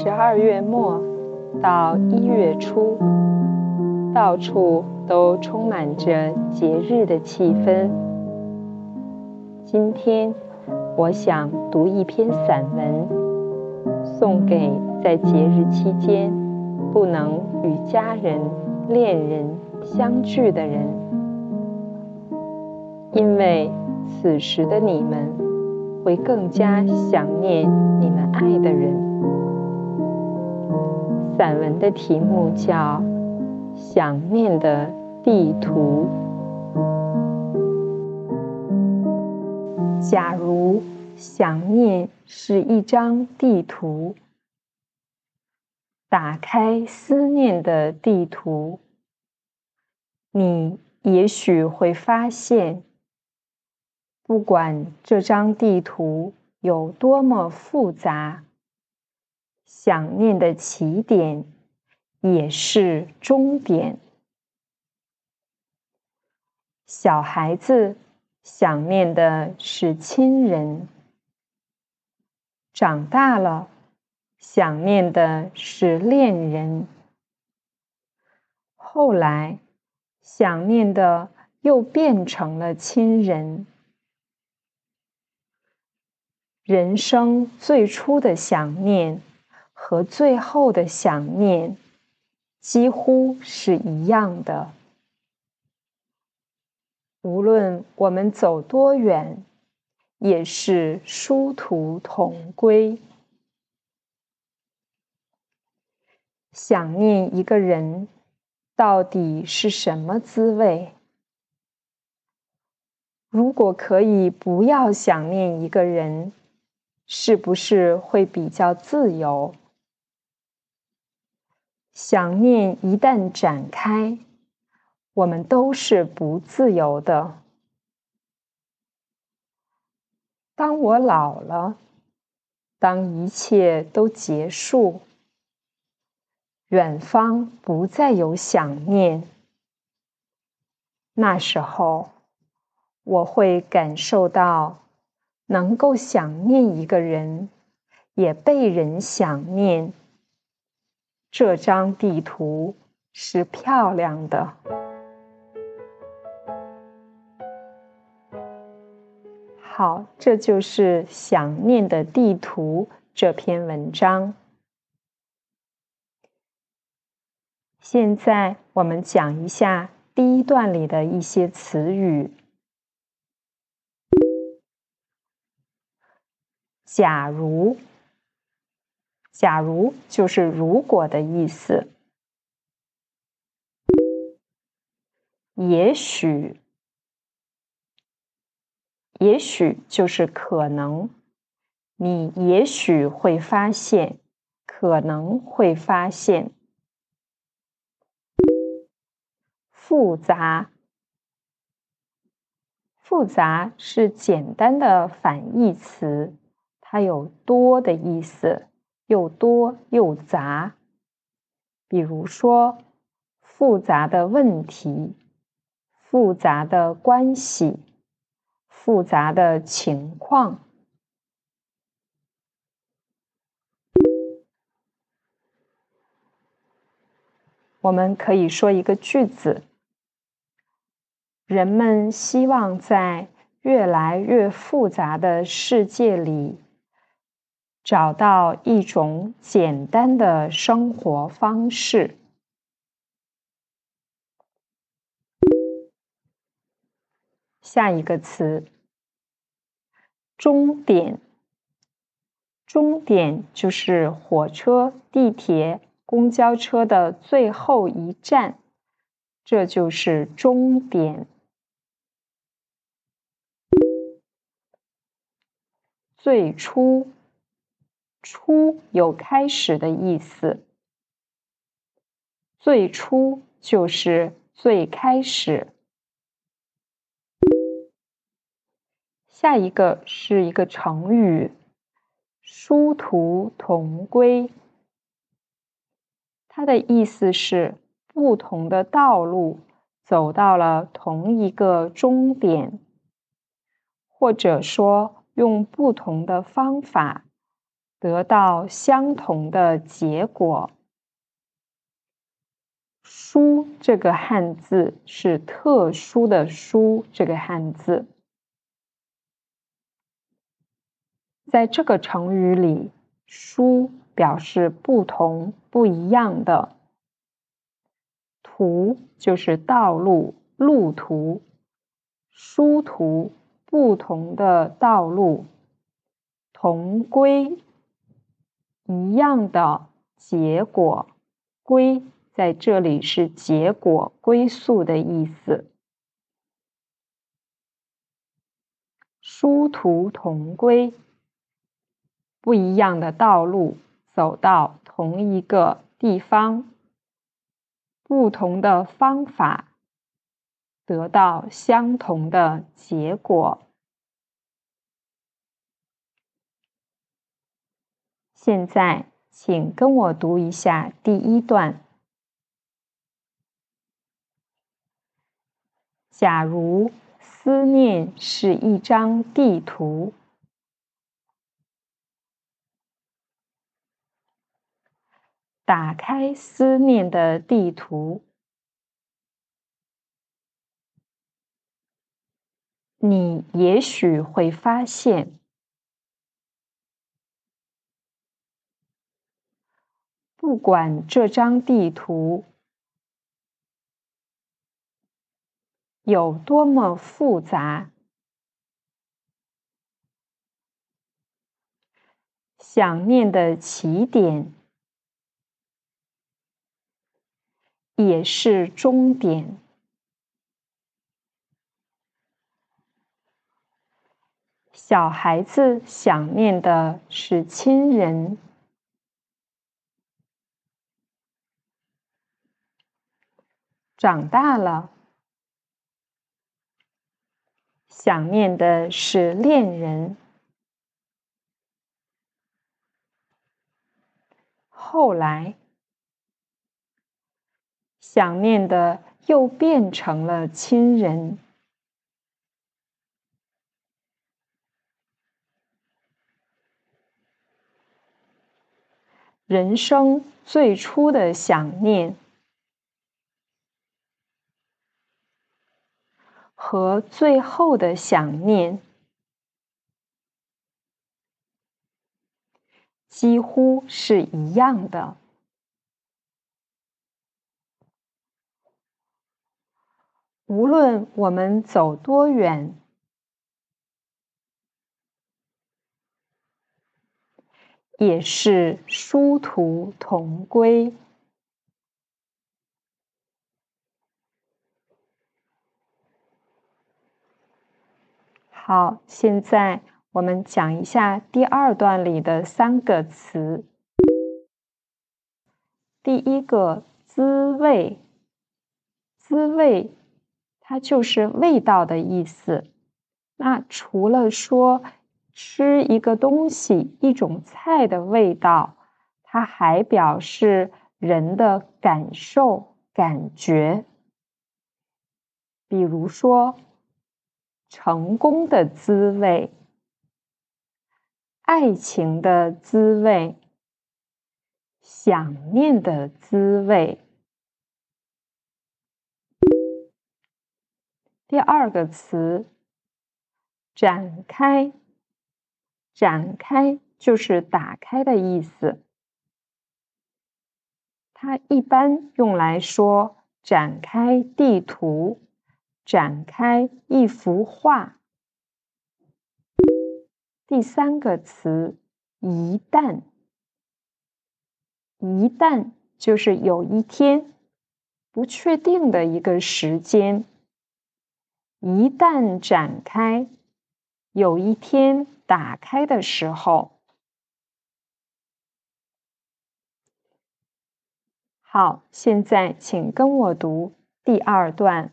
十二月末到一月初，到处都充满着节日的气氛。今天，我想读一篇散文，送给在节日期间不能与家人、恋人相聚的人，因为此时的你们会更加想念你们爱的人。散文的题目叫《想念的地图》。假如想念是一张地图，打开思念的地图，你也许会发现，不管这张地图有多么复杂。想念的起点也是终点。小孩子想念的是亲人，长大了想念的是恋人，后来想念的又变成了亲人。人生最初的想念。和最后的想念几乎是一样的。无论我们走多远，也是殊途同归。想念一个人，到底是什么滋味？如果可以不要想念一个人，是不是会比较自由？想念一旦展开，我们都是不自由的。当我老了，当一切都结束，远方不再有想念，那时候我会感受到，能够想念一个人，也被人想念。这张地图是漂亮的。好，这就是《想念的地图》这篇文章。现在我们讲一下第一段里的一些词语。假如。假如就是如果的意思，也许，也许就是可能，你也许会发现，可能会发现，复杂，复杂是简单的反义词，它有多的意思。又多又杂，比如说复杂的问题、复杂的关系、复杂的情况。我们可以说一个句子：人们希望在越来越复杂的世界里。找到一种简单的生活方式。下一个词，终点。终点就是火车、地铁、公交车的最后一站，这就是终点。最初。初有开始的意思，最初就是最开始。下一个是一个成语，殊途同归。它的意思是不同的道路走到了同一个终点，或者说用不同的方法。得到相同的结果。书这个汉字是特殊的“书”这个汉字，在这个成语里，“书”表示不同、不一样的；“途”就是道路、路途；“殊途”不同的道路；“同归”一样的结果；“归”。在这里是结果归宿的意思，殊途同归，不一样的道路走到同一个地方，不同的方法得到相同的结果。现在，请跟我读一下第一段。假如思念是一张地图，打开思念的地图，你也许会发现，不管这张地图。有多么复杂？想念的起点也是终点。小孩子想念的是亲人，长大了。想念的是恋人，后来想念的又变成了亲人。人生最初的想念。和最后的想念几乎是一样的。无论我们走多远，也是殊途同归。好，现在我们讲一下第二段里的三个词。第一个“滋味”，滋味，它就是味道的意思。那除了说吃一个东西、一种菜的味道，它还表示人的感受、感觉。比如说。成功的滋味，爱情的滋味，想念的滋味。第二个词，展开，展开就是打开的意思。它一般用来说展开地图。展开一幅画。第三个词，一旦，一旦就是有一天，不确定的一个时间。一旦展开，有一天打开的时候。好，现在请跟我读第二段。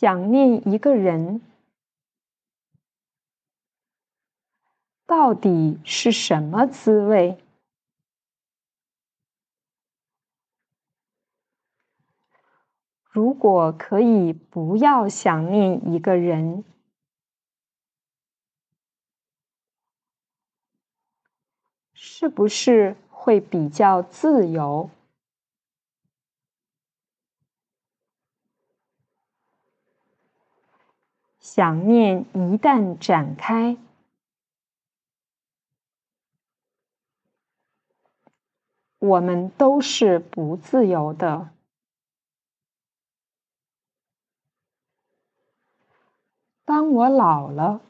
想念一个人。到底是什么滋味？如果可以不要想念一个人是不是会比较自由？想念一旦展开，我们都是不自由的。当我老了。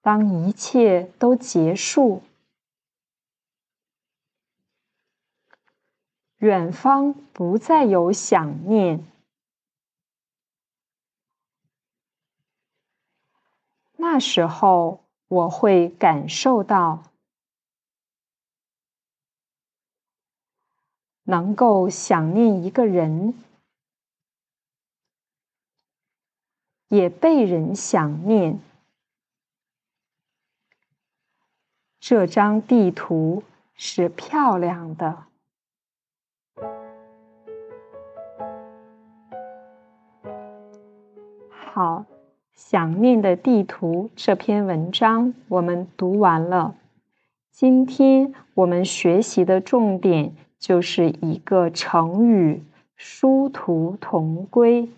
当一切都结束，远方不再有想念，那时候我会感受到，能够想念一个人，也被人想念。这张地图是漂亮的。好，想念的地图这篇文章我们读完了。今天我们学习的重点就是一个成语“殊途同归”。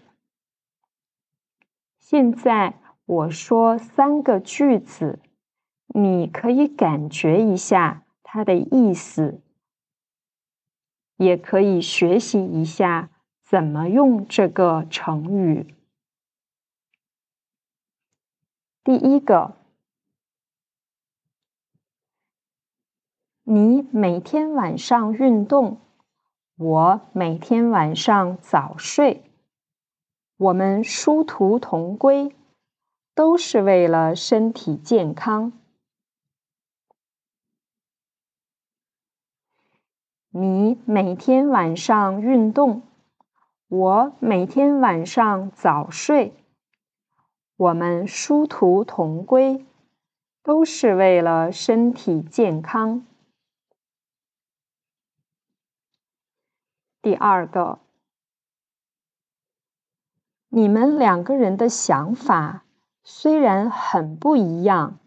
现在我说三个句子。你可以感觉一下它的意思，也可以学习一下怎么用这个成语。第一个，你每天晚上运动，我每天晚上早睡，我们殊途同归，都是为了身体健康。你每天晚上运动，我每天晚上早睡，我们殊途同归，都是为了身体健康。第二个，你们两个人的想法虽然很不一样，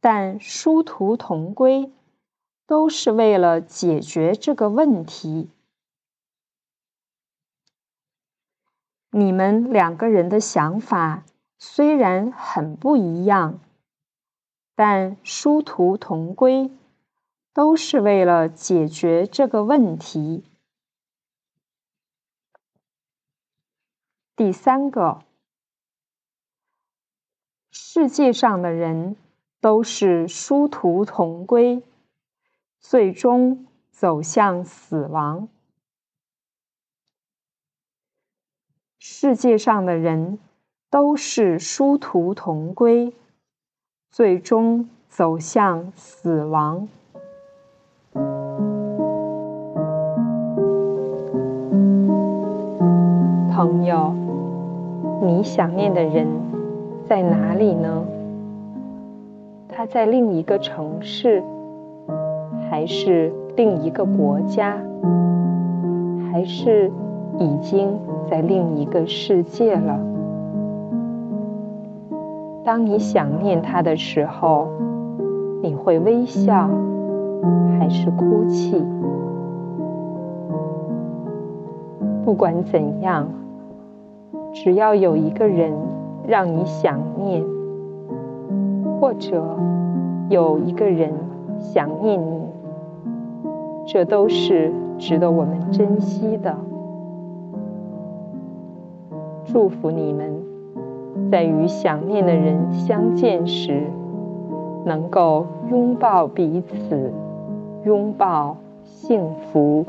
但殊途同归。都是为了解决这个问题。你们两个人的想法虽然很不一样，但殊途同归，都是为了解决这个问题。第三个，世界上的人都是殊途同归。最终走向死亡。世界上的人都是殊途同归，最终走向死亡。朋友，你想念的人在哪里呢？他在另一个城市。还是另一个国家，还是已经在另一个世界了。当你想念他的时候，你会微笑，还是哭泣？不管怎样，只要有一个人让你想念，或者有一个人想念你。这都是值得我们珍惜的。祝福你们，在与想念的人相见时，能够拥抱彼此，拥抱幸福。